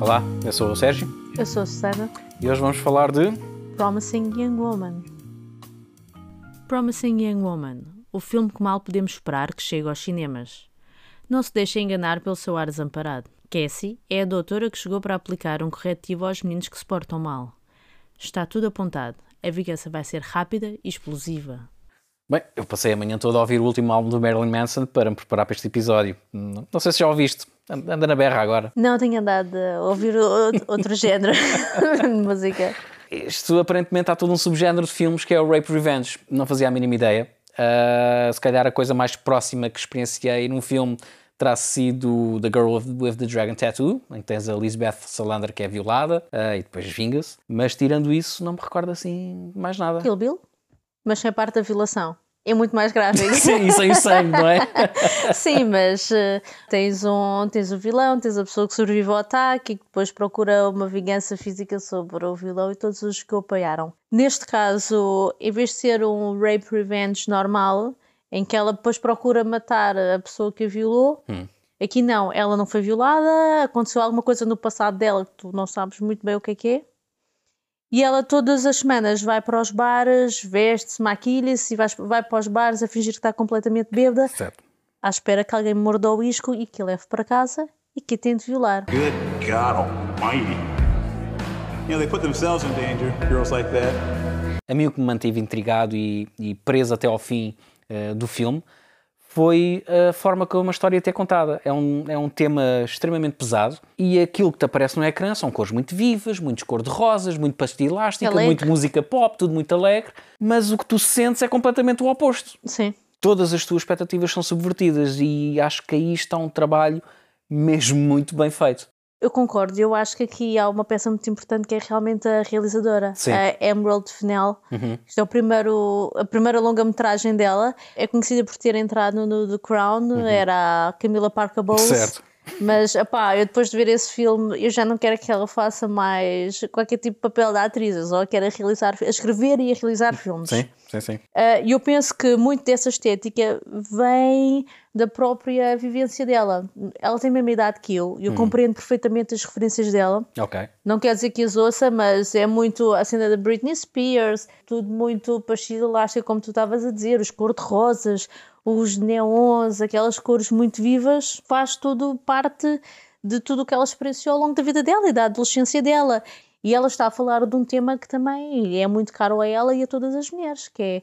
Olá, eu sou o Sérgio Eu sou a Susana. e hoje vamos falar de. Promising Young Woman. Promising Young Woman, o filme que mal podemos esperar que chegue aos cinemas. Não se deixe enganar pelo seu ar desamparado. Cassie é a doutora que chegou para aplicar um corretivo aos meninos que se portam mal. Está tudo apontado. A vingança vai ser rápida e explosiva. Bem, eu passei a manhã toda a ouvir o último álbum do Marilyn Manson para me preparar para este episódio. Não sei se já ouviste. Anda na berra agora. Não tenho andado a ouvir outro género de música. Isto aparentemente há todo um subgénero de filmes que é o Rape Revenge. Não fazia a mínima ideia. Ah, se calhar a coisa mais próxima que experienciei num filme terá sido The Girl with, the Dragon Tattoo, em que tens a Lisbeth Salander que é violada ah, e depois vinga-se. Mas tirando isso, não me recordo assim mais nada. Kill Bill? Mas sem parte da violação. É muito mais gráfico. Sim, sem o sangue, não é? Sim, mas eh, tens, um, tens o vilão, tens a pessoa que sobrevive ao ataque e que depois procura uma vingança física sobre o vilão e todos os que o apoiaram. Neste caso, em vez de ser um rape revenge normal, em que ela depois procura matar a pessoa que a violou, aqui não, ela não foi violada, aconteceu alguma coisa no passado dela que tu não sabes muito bem o que é que é. E ela todas as semanas vai para os bares, veste-se, maquilha-se e vai, vai para os bares a fingir que está completamente bêbada Certo. à espera que alguém morda o isco e que a leve para casa e que a tente violar. Good God Almighty. You know, they put themselves in danger, girls like that. A mim o que me manteve intrigado e, e preso até ao fim eh, do filme foi a forma como a história é contada. É um, é um tema extremamente pesado e aquilo que te aparece no ecrã são cores muito vivas, muitos cor-de-rosas, muito pastilha elástica, Alegre. muito música pop, tudo muito alegre, mas o que tu sentes é completamente o oposto. Sim. Todas as tuas expectativas são subvertidas e acho que aí está um trabalho mesmo muito bem feito. Eu concordo, eu acho que aqui há uma peça muito importante que é realmente a realizadora, Sim. a Emerald Fennell. Isto é o primeiro, a primeira longa-metragem dela. É conhecida por ter entrado no The Crown, era a Camila Parker Bowles. Certo. Mas, opá, eu depois de ver esse filme, eu já não quero que ela faça mais qualquer tipo de papel da atriz, eu só quero a realizar, a escrever e a realizar filmes. sim, sim. Uh, E eu penso que muito dessa estética vem da própria vivência dela. Ela tem a mesma idade que eu e eu compreendo perfeitamente as referências dela. Ok. Não quer dizer que as ouça, mas é muito a cena da Britney Spears, tudo muito pastilha elástica, como tu estavas a dizer, os cor-de-rosas, os neons, aquelas cores muito vivas, faz tudo parte de tudo o que ela experienciou ao longo da vida dela e da adolescência dela. E ela está a falar de um tema que também é muito caro a ela e a todas as mulheres, que é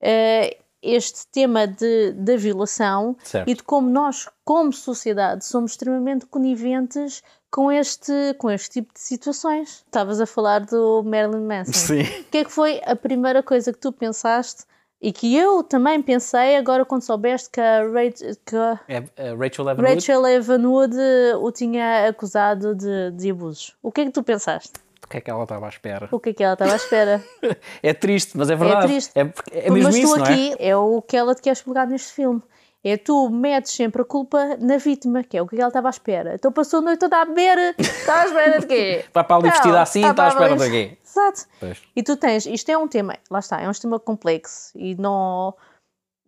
eh, este tema de, da violação Certo. e de como nós, como sociedade, somos extremamente coniventes com este, com este tipo de situações. Estavas a falar do Marilyn Manson. Sim. O que é que foi a primeira coisa que tu pensaste e que eu também pensei agora quando soubeste que a Rachel, que a É, é Rachel Evan? Rachel Evanwood o tinha acusado de, de abusos? O que é que tu pensaste? O que é que ela estava à espera? O que é que ela estava à espera? É triste, mas é verdade. triste. É, é mesmo Mas tu isso, não é? aqui é? o que ela te quer explicar neste filme. É tu metes sempre a culpa na vítima, que é o que ela estava à espera. Então passou a noite toda a beber. Está à espera de quê? Vai para ali vestida assim, está à para espera de quê? Exato. Pois. E tu tens, isto é um tema, lá está, é um tema complexo e não,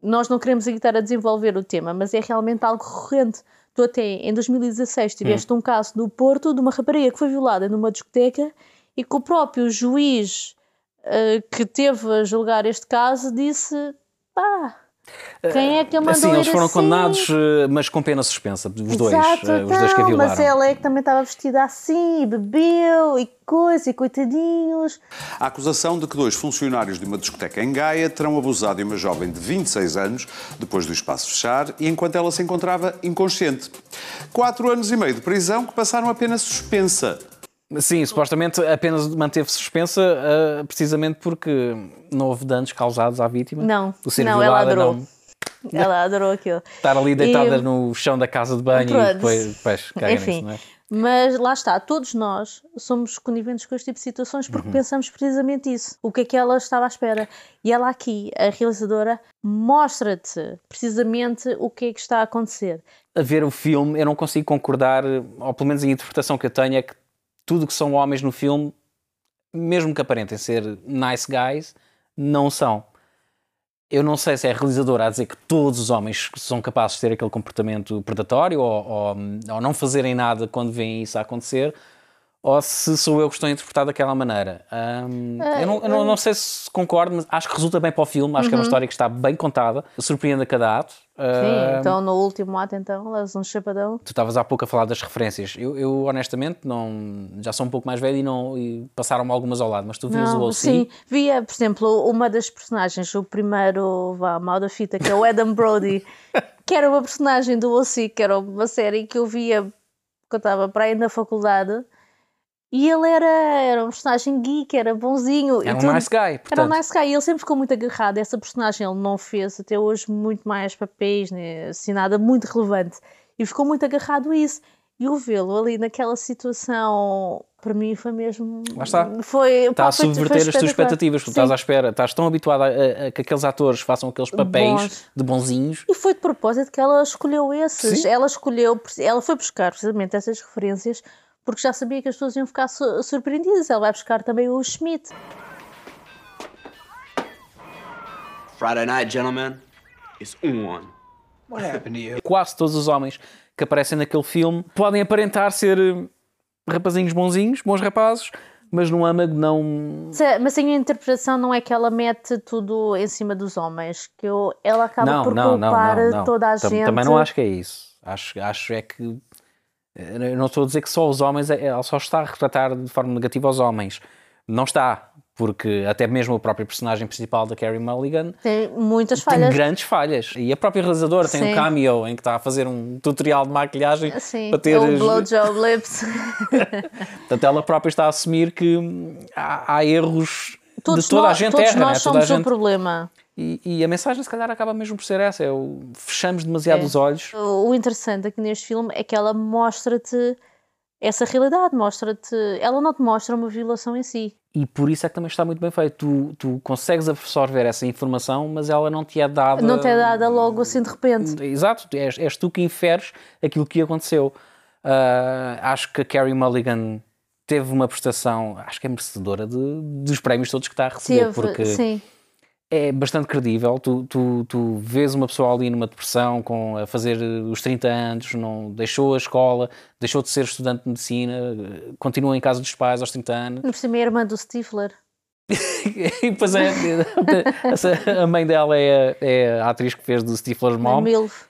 nós não queremos aqui estar a desenvolver o tema, mas é realmente algo recorrente. Tu até em 2016 tiveste um caso no Porto de uma rapariga que foi violada numa discoteca e que o próprio juiz eh, que teve a julgar este caso disse pá, quem é que a mandou Assim, eles foram assim? condenados, eh, mas com pena suspensa, os dois, Exato, eh, os dois que a então, violaram. mas ela é que também estava vestida assim, e bebeu, e coisa, e coitadinhos. A acusação de que dois funcionários de uma discoteca em Gaia terão abusado de uma jovem de 26 anos depois do espaço fechar e enquanto ela se encontrava inconsciente. Quatro anos e meio de prisão que passaram apenas suspensa. Sim, supostamente apenas manteve suspensa eh, precisamente porque não houve danos causados à vítima. Não, não, ela adorou. não- Ela adorou aquilo. Estar ali deitada E- no chão da casa de banho e Pronto. depois, depois caga Enfim, nisso, é? mas lá está, todos nós somos coniventes com este tipo de situações Uhum. porque pensamos precisamente isso. O que é que ela estava à espera? E ela aqui, a realizadora, mostra-te precisamente o que é que está a acontecer. A ver o filme, eu não consigo concordar, ou pelo menos a interpretação que eu tenho é que tudo que são homens no filme, mesmo que aparentem ser nice guys, não são. Eu não sei se é a realizadora a dizer que todos os homens são capazes de ter aquele comportamento predatório ou, ou, ou não fazerem nada quando veem isso a acontecer, ou se sou eu que estou a interpretar daquela maneira. Ahm, eu não, eu não, não sei se concordo, mas acho que resulta bem para o filme. Acho que é uma história que está bem contada, surpreende a cada ato. Sim, então no último ato, então, levas um chapadão. Tu estavas há pouco a falar das referências. Eu, eu, honestamente não, já sou um pouco mais velho e, não, e passaram-me algumas ao lado, mas tu vias o Não, OC. sim, via, por exemplo, uma das personagens, o primeiro, vá, mal da fita, que é o Adam Brody, que era uma personagem do OC, que era uma série que eu via quando eu estava para aí na faculdade, e ele era, era um personagem geek, era bonzinho. Era um tudo. nice guy, Era um portanto. nice guy, e ele sempre ficou muito agarrado a essa personagem, ele não fez até hoje muito mais papéis, né, assim, nada muito relevante, e ficou muito agarrado a isso. E o vê-lo ali naquela situação, para mim foi mesmo. Lá está. Foi, Está pá, a subverter as tuas expectativas, porque Sim. estás à espera, estás tão habituado a, a- a que aqueles atores façam aqueles papéis Bons. de bonzinhos. E foi de propósito que ela escolheu esses. Sim. Ela escolheu, ela foi buscar precisamente essas referências porque já sabia que as pessoas iam ficar su- surpreendidas. Ela vai buscar também o Schmidt. Friday night, gentlemen, is on. What happened to you? Quase todos os homens que aparecem naquele filme podem aparentar ser eh, rapazinhos bonzinhos, bons rapazes, mas no âmago não. Se- Mas a minha interpretação não é que ela mete tudo em cima dos homens, que eu, ela acaba Não, por não, não, culpar não, não. toda a Tam- gente. Também não acho que é isso. Acho, acho é que. Eu não estou a dizer que só os homens, é- ela só está a retratar de forma negativa os homens. Não está, porque até mesmo o próprio personagem principal da Carrie Mulligan Tem muitas tem falhas. grandes falhas. E a própria realizadora tem Sim. um cameo em que está a fazer um tutorial de maquilhagem Sim, para ter. o as- blowjob lips. Portanto, ela própria está a assumir que há, há erros todos de toda nós, a gente todos erra, nós né? Toda a somos o gente... problema. E, e a mensagem, se calhar, acaba mesmo por ser essa: é o fechamos demasiado É. os olhos. O interessante aqui neste filme é que ela mostra-te essa realidade, mostra-te. Ela não te mostra uma violação em si. E por isso é que também está muito bem feito. Tu, tu consegues absorver essa informação, mas ela não te é dada. Não te é dada logo assim de repente. Exato, és, és tu que inferes aquilo que aconteceu. Ah, acho que a Carrie Mulligan teve uma prestação, acho que é merecedora de, dos prémios todos que está a receber, Teve, porque sim. É bastante credível. Tu, tu, tu vês uma pessoa ali numa depressão, com, a fazer os 30 anos, não deixou a escola, deixou de ser estudante de medicina, eh, continua em casa dos pais aos 30 anos. No cima é irmã do Stifler. e depois é, a mãe dela é, é a atriz que fez do Stifler's a Mom.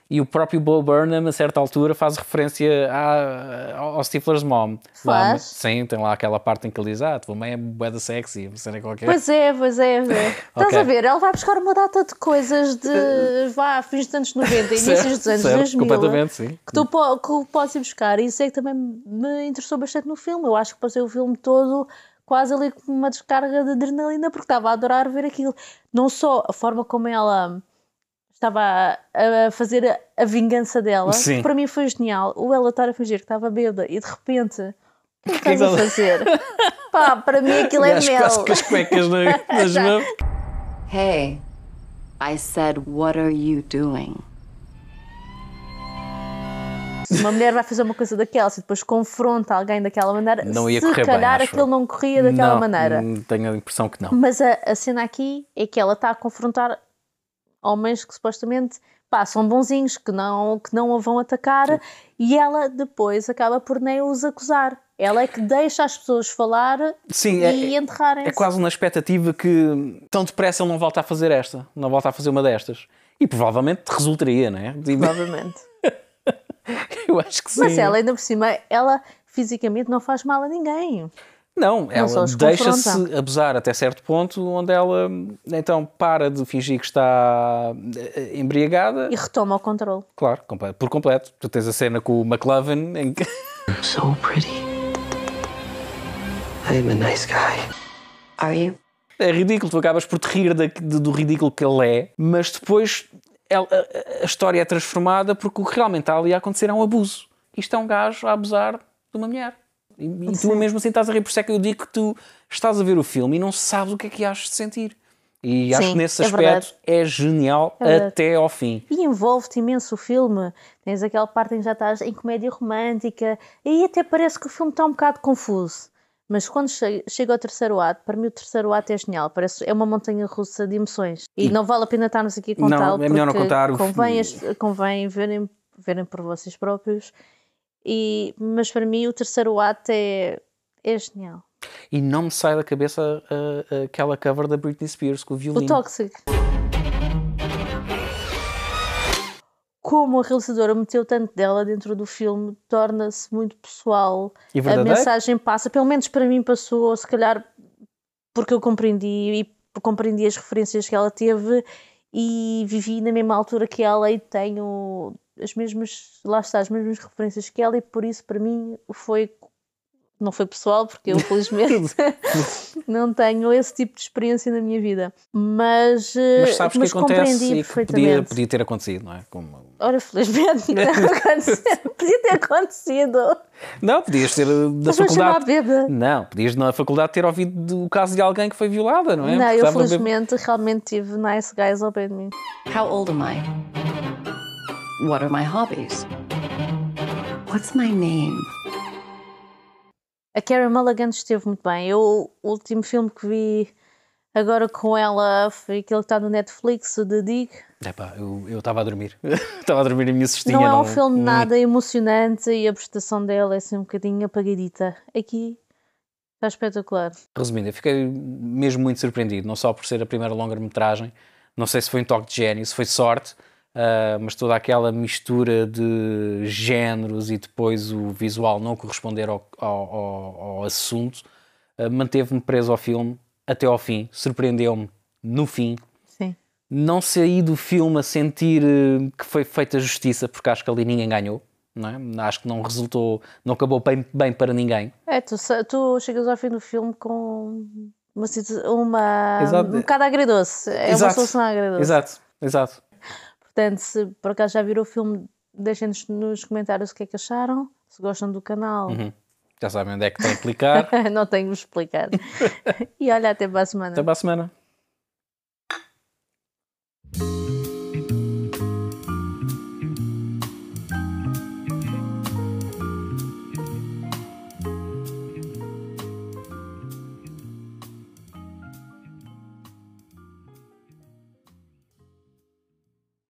E o próprio Bo Burnham, a certa altura, faz referência à, ao Stifler's Mom. Lá, Faz? sim, tem lá aquela parte em que ele diz: Ah, tua mãe é bué da sexy, cena qualquer. Pois é, pois é. é. Estás a ver? Ela vai buscar uma data de coisas de vá, fins dos anos 90, inícios dos anos certo, 2000. completamente, sim. Que tu que podes ir buscar. E isso é que também me interessou bastante no filme. Eu acho que passei o filme todo quase ali com uma descarga de adrenalina, porque estava a adorar ver aquilo. Não só a forma como ela estava a, a fazer a, a vingança dela, Sim. que para mim foi genial. O ela estar a fingir que estava bêbada e de repente. O que é estás a fazer? Pá, para mim aquilo é mel. quase com as cuecas na- nas mãos. Hey, I said, what are you doing? Se uma mulher vai fazer uma coisa daquela e depois confronta alguém daquela maneira, Não ia se correr bem, calhar acho aquilo eu. não corria daquela Não, maneira. hum, Tenho a impressão que não. Mas a, a cena aqui é que ela está a confrontar homens que supostamente pá, são bonzinhos, que não, que não a vão atacar e ela depois acaba por nem os acusar. Ela é que deixa as pessoas falar Sim, é- e enterrarem-se. É quase na expectativa que tão depressa ele não volta a fazer esta, não volta a fazer uma destas. E provavelmente resultaria, não é? Provavelmente. Eu acho que sim. Mas ela ainda por cima, ela fisicamente não faz mal a ninguém. Não, ela deixa-se abusar até certo ponto, onde ela então para de fingir que está eh, embriagada. E retoma o controle. Claro, por completo. Tu tens a cena com o McLovin em que So pretty. I am a nice guy. Are you? é ridículo, tu acabas por te rir da- de- do ridículo que ele é, mas depois ela- a, a história é transformada porque o que realmente está ali a acontecer é um abuso. Isto é um gajo a abusar de uma mulher. E, e tu mesmo assim estás a rir, por isso é que eu digo que tu estás a ver o filme e não sabes o que é que has de sentir. E acho Sim, que nesse é aspecto verdade. é genial verdade. até ao fim. E envolve-te imenso o filme. Tens aquela parte em que já estás em comédia romântica. E até parece que o filme está um bocado confuso. Mas quando che- chega ao terceiro ato, para mim o terceiro ato é genial. Parece, é uma montanha russa de emoções. E, não vale a pena estarmos aqui a Não, contá-lo. é melhor não contar o Convém, as- convém verem, verem por vocês próprios. E, mas para mim o terceiro ato é, É genial. E não me sai da cabeça uh, aquela cover da Britney Spears com o O violino. Toxic. Como a realizadora meteu tanto dela dentro do filme, torna-se muito pessoal. E a mensagem passa, pelo menos para mim passou, se calhar porque eu compreendi e compreendi as referências que ela teve e vivi na mesma altura que ela e tenho as mesmas, lá está, as mesmas referências que ela e por isso para mim foi não foi pessoal, porque eu felizmente não tenho esse tipo de experiência na minha vida. Mas, eh, Mas sabes que acontece compreendi e que podia, podia ter acontecido, não é? Como... Ora, felizmente não aconteceu. Podia ter acontecido. Não, podias ter uh, da Mas vou chamar a faculdade. Não, podias na faculdade ter ouvido do caso de alguém que foi violada, não é? Não, Porque eu felizmente realmente tive nice guys ao pé de mim. How old am I? What are my hobbies? What's my name? A Carey Mulligan esteve muito bem. Eu, o último filme que vi agora com ela foi aquele que está no Netflix, o The Dig. Epá, eu estava a dormir. Estava a dormir a minha cestinha. Não é um filme nada emocionante e a prestação dela é assim um bocadinho apagadita. Aqui está espetacular. Resumindo, eu fiquei mesmo muito surpreendido, não só por ser a primeira longa-metragem, não sei se foi um toque de gênio, se foi sorte, ah, mas toda aquela mistura de géneros e depois o visual não corresponder ao, ao- ao- assunto, ah, manteve-me preso ao filme até ao fim, surpreendeu-me no fim. Sim. Não saí do filme a sentir eh, que foi feita justiça, porque acho que ali ninguém ganhou. Não é? Acho que não resultou, não acabou bem, bem para ninguém. É, tu, tu chegas ao fim do filme com uma, uma Exato. um bocado agridoce. É uma Exato. solução agridoce. Exato, exato. Portanto, se por acaso já viram o filme, deixem-nos nos comentários o que é que acharam. Se gostam do canal, Uhum. Já sabem onde é que tem que clicar. não tenho de explicar. e olha, até para a semana. Até para a semana.